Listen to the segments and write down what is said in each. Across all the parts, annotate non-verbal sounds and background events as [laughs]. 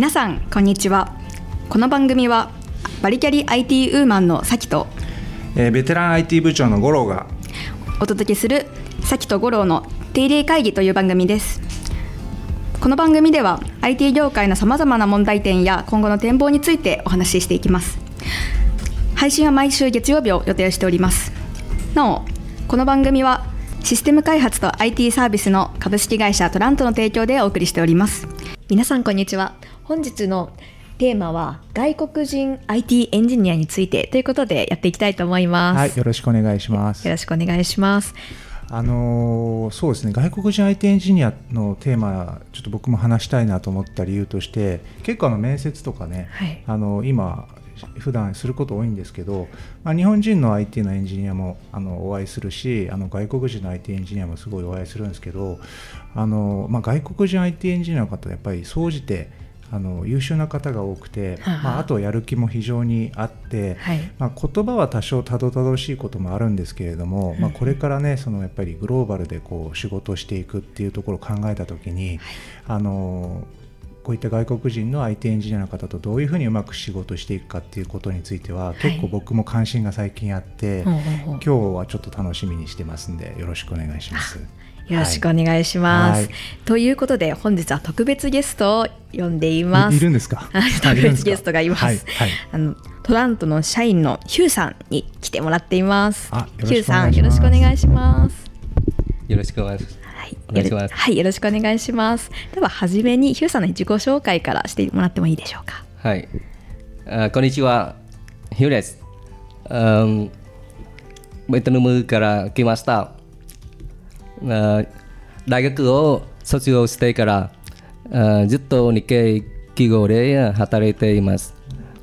皆さんこんにちは。この番組はバリキャリ IT ウーマンのさきと、えー、ベテラン IT 部長の五郎がお届けするさきと五郎の定例会議という番組です。この番組では IT 業界のさまざまな問題点や今後の展望についてお話ししていきます。配信は毎週月曜日を予定しております。なおこの番組はシステム開発と IT サービスの株式会社トラントの提供でお送りしております。皆さんこんにちは本日のテーマは外国人 IT エンジニアについてということでやっていきたいと思います。はいよろしくお願いします。よろしくお願いします。あのそうですね外国人 IT エンジニアのテーマちょっと僕も話したいなと思った理由として結構あの面接とかね、はい、あの今普段すること多いんですけど、まあ、日本人の IT のエンジニアもあのお会いするしあの外国人の IT エンジニアもすごいお会いするんですけどあの、まあ、外国人 IT エンジニアの方やっぱり総じてあの優秀な方が多くて、まあ、あとやる気も非常にあって、はい、まあ、言葉は多少たどたどしいこともあるんですけれども、まあ、これからねそのやっぱりグローバルでこう仕事をしていくっていうところを考えた時に、はい、あのこういった外国人の IT エンジニアの方とどういうふうにうまく仕事していくかっていうことについては、結構僕も関心が最近あって、今日はちょっと楽しみにしてますんでよろしくお願いします。よろしくお願いします。はい、ということで本日は特別ゲストを呼んでいます。いるんですか？[laughs] 特別ゲストがいます。はいはい、あのトラントの社員のヒューさんに来てもらっています。ヒューさんよろしくお願いします。よろしくお願いします。はい、よろしくお願いします。では初めにヒューさんの自己紹介からしてもらってもいいでしょうか？はい。あこんにちは。ヒューです。um, ベトナムから来ました。あ大学を卒業してからあずっと日系企業で働いています。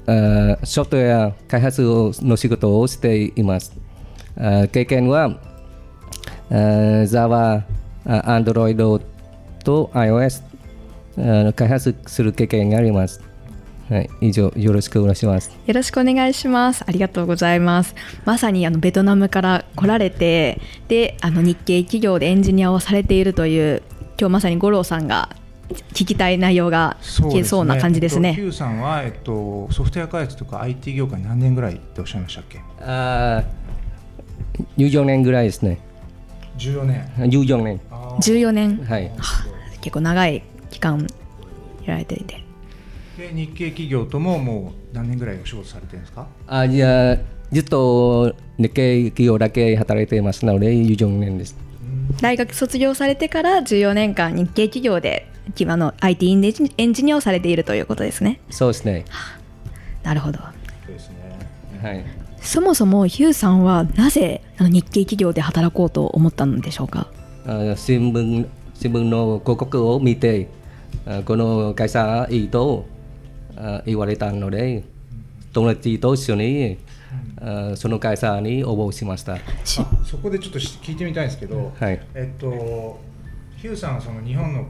あソフトウェア開発の仕事をしています。あ経験はあ Java、Android と iOS 開発する経験があります。はい、以上よろしくお願いします。よろしくお願いします。ありがとうございます。まさにあのベトナムから来られて、で、あの日系企業でエンジニアをされているという今日まさに五郎さんが聞きたい内容が聞けそうな感じですね。すね Q さんはえっとソフトウェア開発とか IT 業界何年ぐらいっておっしゃいましたっけ？ああ、14年ぐらいですね。14年。14年。14年。はい。結構長い期間やられていて。で日系企業とももう何年ぐらいお仕事されてるんですか？あいやずっと日系企業だけ働いていますので14年です大学卒業されてから14年間日系企業で今の IT エンジニアをされているということですね。そうですね。なるほど。ですね。はい。そもそもヒューさんはなぜ日系企業で働こうと思ったのでしょうか？新聞新聞の広告を見てこの会社いいと言われたので友達と一緒にその会社に応募しました。そこでちょっと聞いてみたいんですけど、はい、えっとヒューさんはその日本の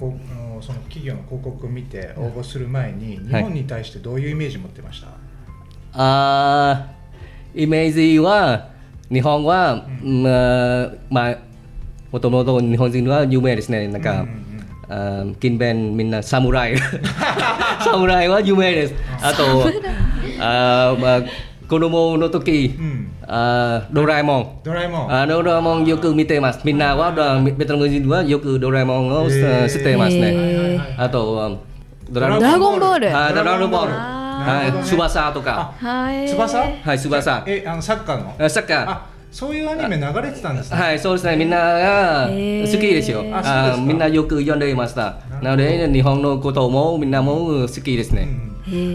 その企業の広告を見て応募する前に日本に対してどういうイメージ持ってました、はい、あイメージは日本は、うん、まあもともと日本人は有名ですね。なんか、うんうん金弁みんな侍侍 [laughs] は有名です。あとあ、まあ、子供の時、うん、あドラえもんドラえもんあドラえもんよく見てますみんなはベトナム人はよくドラえもんを知ってますねあとドラゴンボールドラゴンボールはい、翼とか。はい、翼。はい、翼。え、あのサッカーの？サッカー。そういうアニメ流れてたんですね。はい、そうですね。みんなが好きですよ。あみんなよく読んでいました。なので日本のこともみん。なも好きですね。うん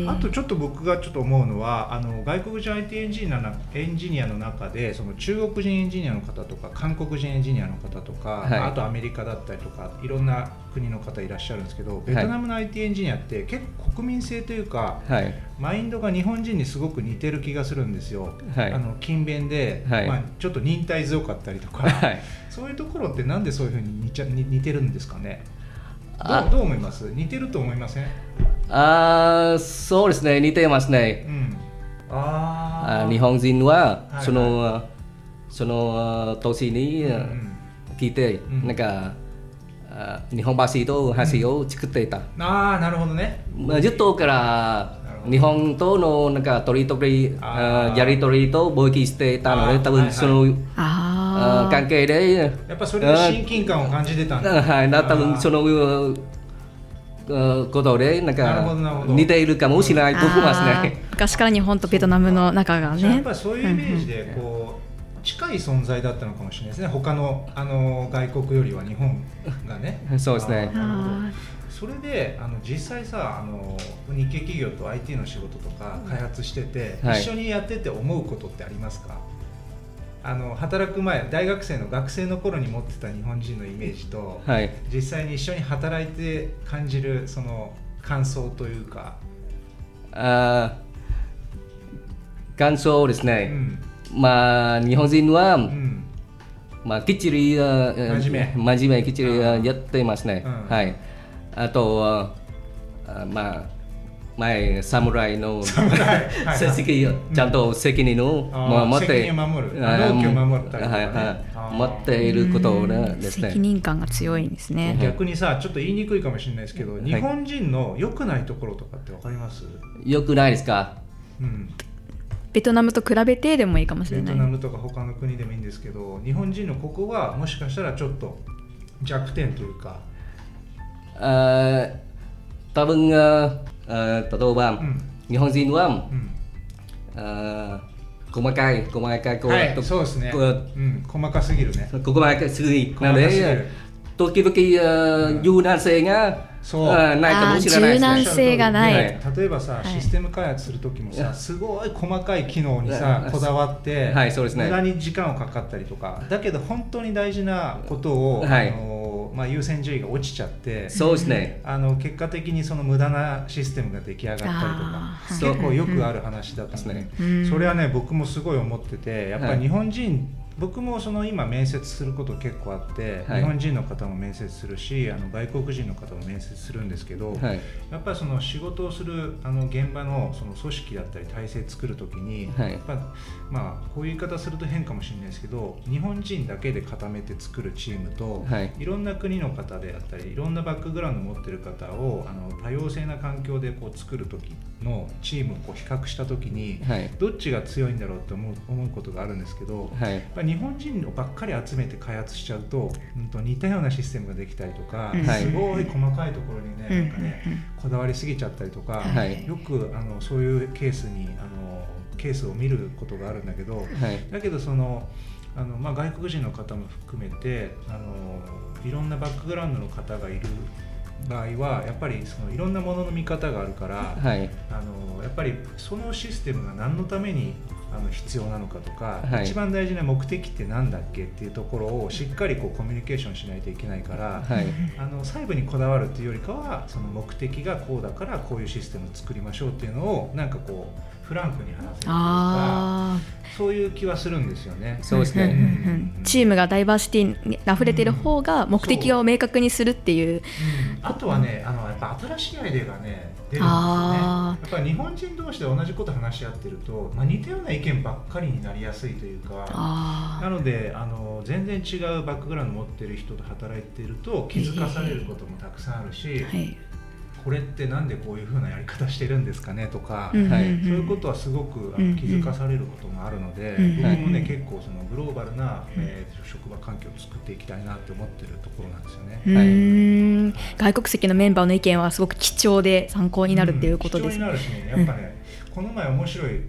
あとちょっと僕がちょっと思うのはあの外国人 IT エンジニアのエンジニアの中でその中国人エンジニアの方とか韓国人エンジニアの方とか、はい、あとアメリカだったりとかいろんな国の方いらっしゃるんですけどベトナムの IT エンジニアって結構国民性というか、はい、マインドが日本人にすごく似てる気がするんですよ。はい、あの勤勉で、まあ、ちょっと忍耐強かったりとか、そういうところってなんでそういうふうに似ちゃ似てるんですかね？どうどう思います？似てると思いません？あそうですね。似てますね、うん、あ日本人はその、はいはい、その年に聞いて、うん、なんか日本橋と橋を作っていた、ああなるほどね、まあ、ずっとから日本とのなんか取り取りやり取りと貿易していたので多分その関係でやっぱそれで親近感を感じてたんだ。はい。多分そのことでなんか似ているかもしれないと思いますね。昔から日本とベトナムの仲がね。やっぱりそういうイメージでこう近い存在だったのかもしれないですね。他のあの外国よりは日本がね。[laughs] そうですね。それであの実際さあの日系企業と IT の仕事とか開発してて、はい、一緒にやってて思うことってありますか？あの働く前大学生の学生の頃に持ってた日本人のイメージと、はい、実際に一緒に働いて感じるその感想というか。あ感想ですね、うん、まあ日本人は、うん、まあきっちり真面目。真面目きっちりやってますね、うん、はい。あとあまあ前侍の成績ちゃんと責任を持って守る守ったり、持っていることですね責任感が強いんですね逆にさちょっと言いにくいかもしれないですけど、日本人の良くないところとかってわかります良くないですか、うん、ベトナムと比べてでもいいかもしれないベトナムとか他の国でもいいんですけど日本人のここはもしかしたらちょっと弱点というかあ多分あ例えば、うん、日本人は、うんあ細かい細かいこう、はい、そうですね、うん、細かすぎるね細かすぎるなので時々柔軟性がそう。ないかもしれない、ね、柔軟性がない、例えばさ、システム開発する時もさすごい細かい機能にさこだわって、はいそうですね、無駄に時間をかかったりとか。だけど本当に大事なことを、はい、あのまあ、優先順位が落ちちゃってそうですね。あの結果的にその無駄なシステムが出来上がったりとか。結構よくある話だったんで、ね、それはね僕もすごい思っててやっぱり日本人僕もその今面接すること結構あって、はい、日本人の方も面接するしあの外国人の方も面接するんですけど、はい、やっぱりその仕事をするあの現場のその組織だったり体制作る時に、はい、やっぱまあこういう言い方すると変かもしれないですけど日本人だけで固めて作るチームと、い、ろんな国の方であったりいろんなバックグラウンドを持ってる方をあの多様性な環境でこう作る時のチームをこう比較した時に、どっちが強いんだろうって思う思うことがあるんですけど、やっぱ日本人ばっかり集めて開発しちゃうと、うんと、似たようなシステムができたりとか、すごい細かいところにね,、なんかねこだわりすぎちゃったりとか、よくあのそういうケースにあのケースを見ることがあるんだけど、だけどそのあの、まあ、外国人の方も含めてあのいろんなバックグラウンドの方がいる場合はやっぱりそのいろんなものの見方があるから、はい、あのやっぱりそのシステムが何のためにあの必要なのかとか、はい、一番大事な目的って何だっけっていうところをしっかりこうコミュニケーションしないといけないから、はい、あの細部にこだわるっていうよりかはその目的がこうだからこういうシステムを作りましょうっていうのをなんかこうフランクに話せるとかそういう気はするんですよね。そうですね、うん、チームがダイバーシティに溢れている方が目的を明確にするっていう。うん、あとはねあのやっぱ新しいアイデアがね出るんですよね。やっぱり日本人同士で同じこと話し合ってると、まあ、似たような意見ばっかりになりやすいというかなのであの全然違うバックグラウンド持ってる人と働いていると気づかされることもたくさんあるし。えーはいこれってなんでこういうふうなやり方してるんですかねとか、はい、そういうことはすごくあの気づかされることもあるので、僕もね結構そのグローバルな、えー、職場環境を作っていきたいなって思ってるところなんですよね。はい、外国籍のメンバーの意見はすごく貴重で参考になるっていうことです、うん、貴重になるしねやっぱね、この前面白い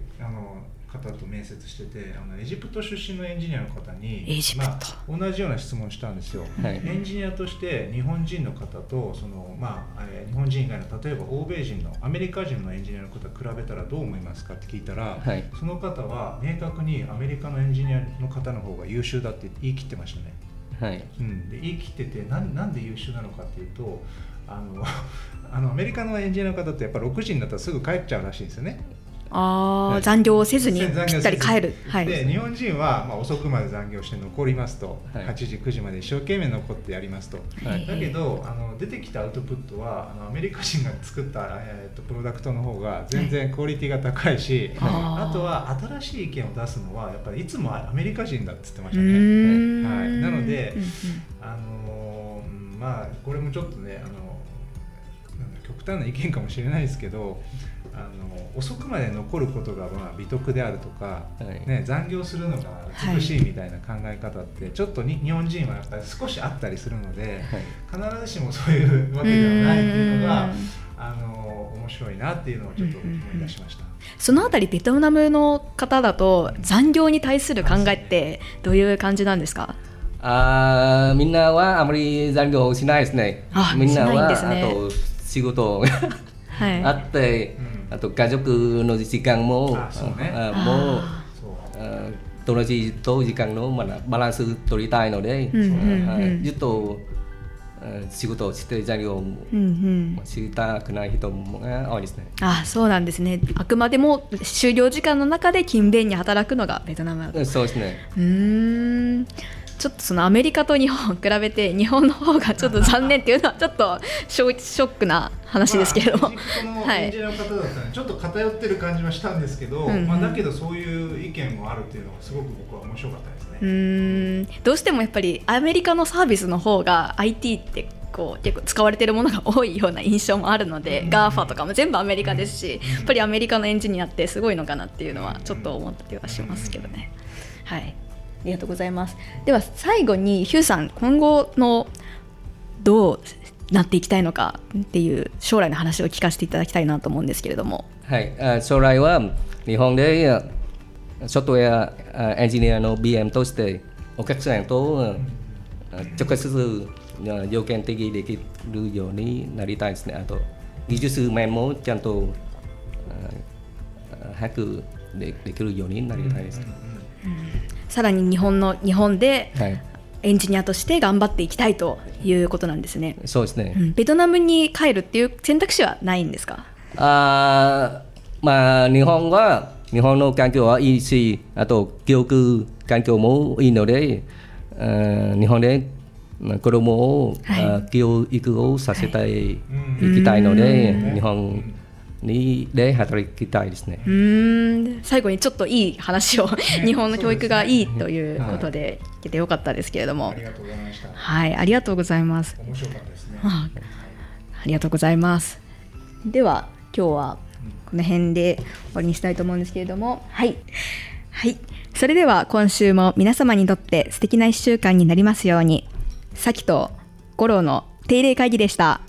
方と面接しててあのエジプト出身のエンジニアの方にまあ、同じような質問したんですよ、はい、エンジニアとして日本人の方とその、まあえー、日本人以外の例えば欧米人のアメリカ人のエンジニアの方比べたらどう思いますかって聞いたら、はい、その方は明確にアメリカのエンジニアの方の方が優秀だって言い切ってましたね。はい。うん、で言い切っててななんで優秀なのかっていうとあの [laughs] あのアメリカのエンジニアの方ってやっぱ6時になったらすぐ帰っちゃうらしいんですよね。あ残業をせずにぴったり帰る、はい、で日本人は、まあ、遅くまで残業して残りますと、はい、8時9時まで一生懸命残ってやりますと、はい、だけどあの出てきたアウトプットはあのアメリカ人が作った、えーと、プロダクトの方が全然クオリティが高いし、はい、あとは新しい意見を出すのはやっぱりいつもアメリカ人だって言ってましたね、はい、なので、あのまあこれもちょっとねあの極端な意見かもしれないですけどあの遅くまで残ることがまあ美徳であるとか、はい、ね、残業するのが美しいみたいな考え方って、ちょっとに日本人はやっぱり少しあったりするので、はい、必ずしもそういうわけではないっていうのがあの面白いなっていうのをちょっと思い出しました。そのあたりベトナムの方だと残業に対する考えってどういう感じなんですか？あみんなはあまり残業しないですね。みんなは、ね、あと仕事はい、あって、あと家族の時間もあもう友達と時間のバランス取りたいので、ずっと仕事をして残業をしたくない人が多いですね。あそうなんですね。あくまでも就業時間の中で勤勉に働くのがベトナムそうですね。うんちょっとそのアメリカと日本を比べて日本の方がちょっと残念っていうのはちょっとショックな話ですけれども、まあ、エンジニアの方だったらちょっと偏ってる感じはしたんですけど、うんうん、まあ、だけどそういう意見もあるっていうのはすごく僕は面白かったですね。うん。どうしてもやっぱりアメリカのサービスの方が IT ってこう結構使われてるものが多いような印象もあるので、うん、GAFA とかも全部アメリカですし、やっぱりアメリカのエンジニアってすごいのかなっていうのはちょっと思ったりはしますけどね。はい。ありがとうございます。では最後にヒューさん今後のどうなっていきたいのかっていう将来の話を聞かせていただきたいなと思うんですけれども。はい将来は日本でソフトウェアエンジニアの BM としてお客さんと直接条件的できるようになりたいですね。あと技術面もちゃんと早くできるようになりたいです、うんさらに日本の日本で、エンジニアとして頑張っていきたいということなんですね。そうですね、うん、ベトナムに帰るっていう選択肢はないんですか？あまあ日本は日本の環境はいいしあと教育環境もいいので日本で子供を、はい、教育をさせていきたいので、日本にで働きたいですね。うん最後にちょっといい話を [laughs] 日本の教育がいいということで聞けてよかったですけれども、ありがとうございました。はい、ありがとうございます。面白かったですね。ありがとうございます。では今日はこの辺で終わりにしたいと思うんですけれども、はい。はい。それでは今週も皆様にとって素敵な1週間になりますように、さきと五郎の定例会議でした。